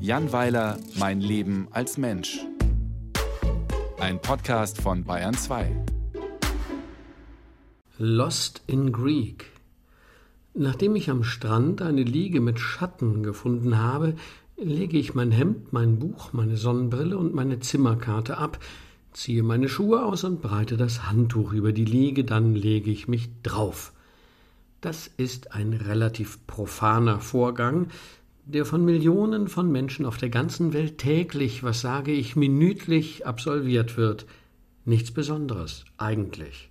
Jan Weiler, Mein Leben als Mensch. Ein Podcast von Bayern 2. Lost in Greek. Nachdem ich am Strand eine Liege mit Schatten gefunden habe, lege ich mein Hemd, mein Buch, meine Sonnenbrille und meine Zimmerkarte ab, ziehe meine Schuhe aus und breite das Handtuch über die Liege, dann lege ich mich drauf. Das ist ein relativ profaner Vorgang, der von Millionen von Menschen auf der ganzen Welt täglich, was sage ich, minütlich absolviert wird. Nichts Besonderes, eigentlich.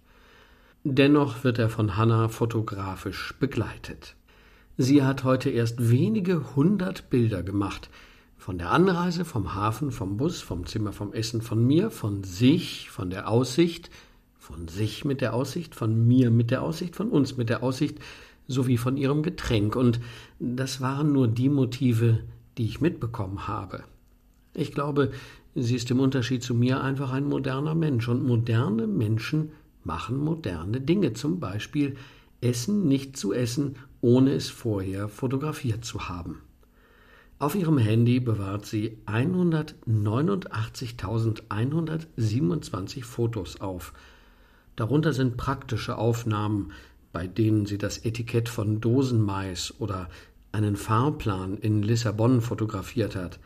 Dennoch wird er von Hannah fotografisch begleitet. Sie hat heute erst wenige hundert Bilder gemacht. Von der Anreise, vom Hafen, vom Bus, vom Zimmer, vom Essen, von mir, von sich, von der Aussicht, von sich mit der Aussicht, von mir mit der Aussicht, von uns mit der Aussicht, sowie von ihrem Getränk, und das waren nur die Motive, die ich mitbekommen habe. Ich glaube, sie ist im Unterschied zu mir einfach ein moderner Mensch, und moderne Menschen machen moderne Dinge, zum Beispiel Essen nicht zu essen, ohne es vorher fotografiert zu haben. Auf ihrem Handy bewahrt sie 189.127 Fotos auf. Darunter sind praktische Aufnahmen, bei denen sie das Etikett von Dosenmais oder einen Fahrplan in Lissabon fotografiert hat,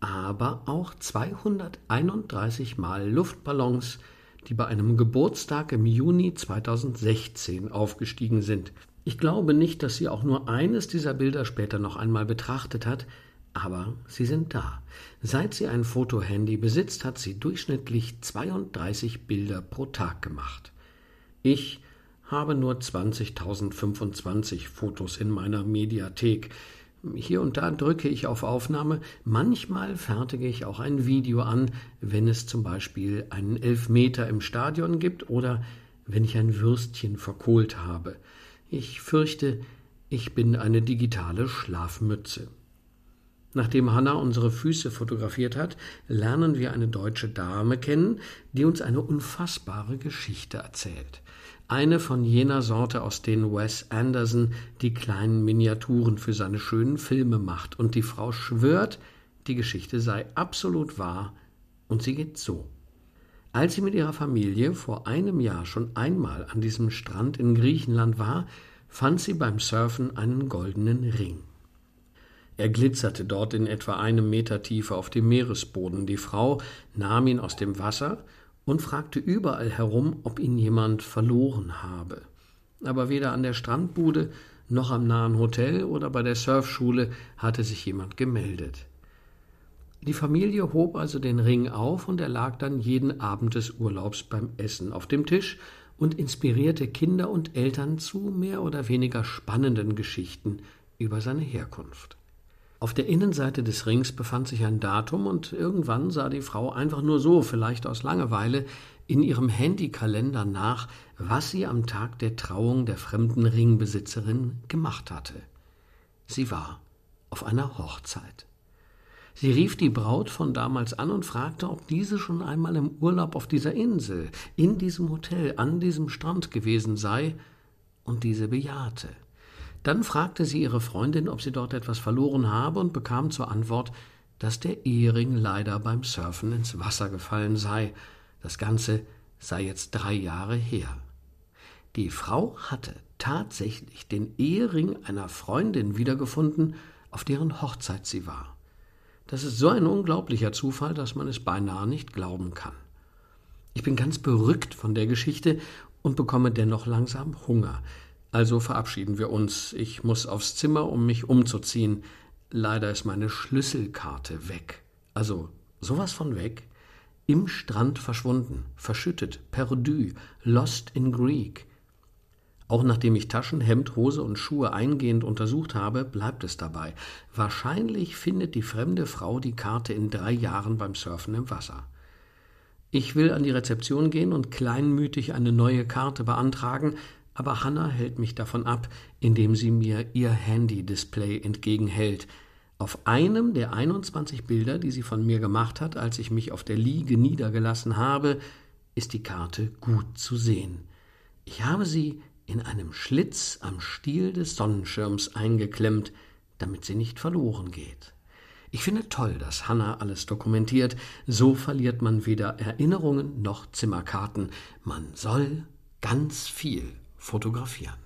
aber auch 231 Mal Luftballons, die bei einem Geburtstag im Juni 2016 aufgestiegen sind. Ich glaube nicht, dass sie auch nur eines dieser Bilder später noch einmal betrachtet hat, aber sie sind da. Seit sie ein Fotohandy besitzt, hat sie durchschnittlich 32 Bilder pro Tag gemacht. Ich habe nur 20.025 Fotos in meiner Mediathek. Hier und da drücke ich auf Aufnahme, manchmal fertige ich auch ein Video an, wenn es zum Beispiel einen Elfmeter im Stadion gibt oder wenn ich ein Würstchen verkohlt habe. Ich fürchte, ich bin eine digitale Schlafmütze. Nachdem Hanna unsere Füße fotografiert hat, lernen wir eine deutsche Dame kennen, die uns eine unfassbare Geschichte erzählt. Eine von jener Sorte, aus denen Wes Anderson die kleinen Miniaturen für seine schönen Filme macht, und die Frau schwört, die Geschichte sei absolut wahr, und sie geht so. Als sie mit ihrer Familie vor einem Jahr schon einmal an diesem Strand in Griechenland war, fand sie beim Surfen einen goldenen Ring. Er glitzerte dort in etwa einem Meter Tiefe auf dem Meeresboden. Die Frau nahm ihn aus dem Wasser und fragte überall herum, ob ihn jemand verloren habe. Aber weder an der Strandbude noch am nahen Hotel oder bei der Surfschule hatte sich jemand gemeldet. Die Familie hob also den Ring auf und er lag dann jeden Abend des Urlaubs beim Essen auf dem Tisch und inspirierte Kinder und Eltern zu mehr oder weniger spannenden Geschichten über seine Herkunft. Auf der Innenseite des Rings befand sich ein Datum und irgendwann sah die Frau einfach nur so, vielleicht aus Langeweile, in ihrem Handykalender nach, was sie am Tag der Trauung der fremden Ringbesitzerin gemacht hatte. Sie war auf einer Hochzeit. Sie rief die Braut von damals an und fragte, ob diese schon einmal im Urlaub auf dieser Insel, in diesem Hotel, an diesem Strand gewesen sei, und diese bejahte. Dann fragte sie ihre Freundin, ob sie dort etwas verloren habe und bekam zur Antwort, dass der Ehering leider beim Surfen ins Wasser gefallen sei. Das Ganze sei jetzt drei Jahre her. Die Frau hatte tatsächlich den Ehering einer Freundin wiedergefunden, auf deren Hochzeit sie war. Das ist so ein unglaublicher Zufall, dass man es beinahe nicht glauben kann. Ich bin ganz berückt von der Geschichte und bekomme dennoch langsam Hunger. Also verabschieden wir uns. Ich muss aufs Zimmer, um mich umzuziehen. Leider ist meine Schlüsselkarte weg. Also sowas von weg. Im Strand verschwunden, verschüttet, perdu, lost in Greek. Auch nachdem ich Taschen, Hemd, Hose und Schuhe eingehend untersucht habe, bleibt es dabei. Wahrscheinlich findet die fremde Frau die Karte in drei Jahren beim Surfen im Wasser. Ich will an die Rezeption gehen und kleinmütig eine neue Karte beantragen, aber Hannah hält mich davon ab, indem sie mir ihr Handy-Display entgegenhält. Auf einem der 21 Bilder, die sie von mir gemacht hat, als ich mich auf der Liege niedergelassen habe, ist die Karte gut zu sehen. Ich habe sie in einem Schlitz am Stiel des Sonnenschirms eingeklemmt, damit sie nicht verloren geht. Ich finde toll, dass Hannah alles dokumentiert. So verliert man weder Erinnerungen noch Zimmerkarten. Man soll ganz viel fotografieren.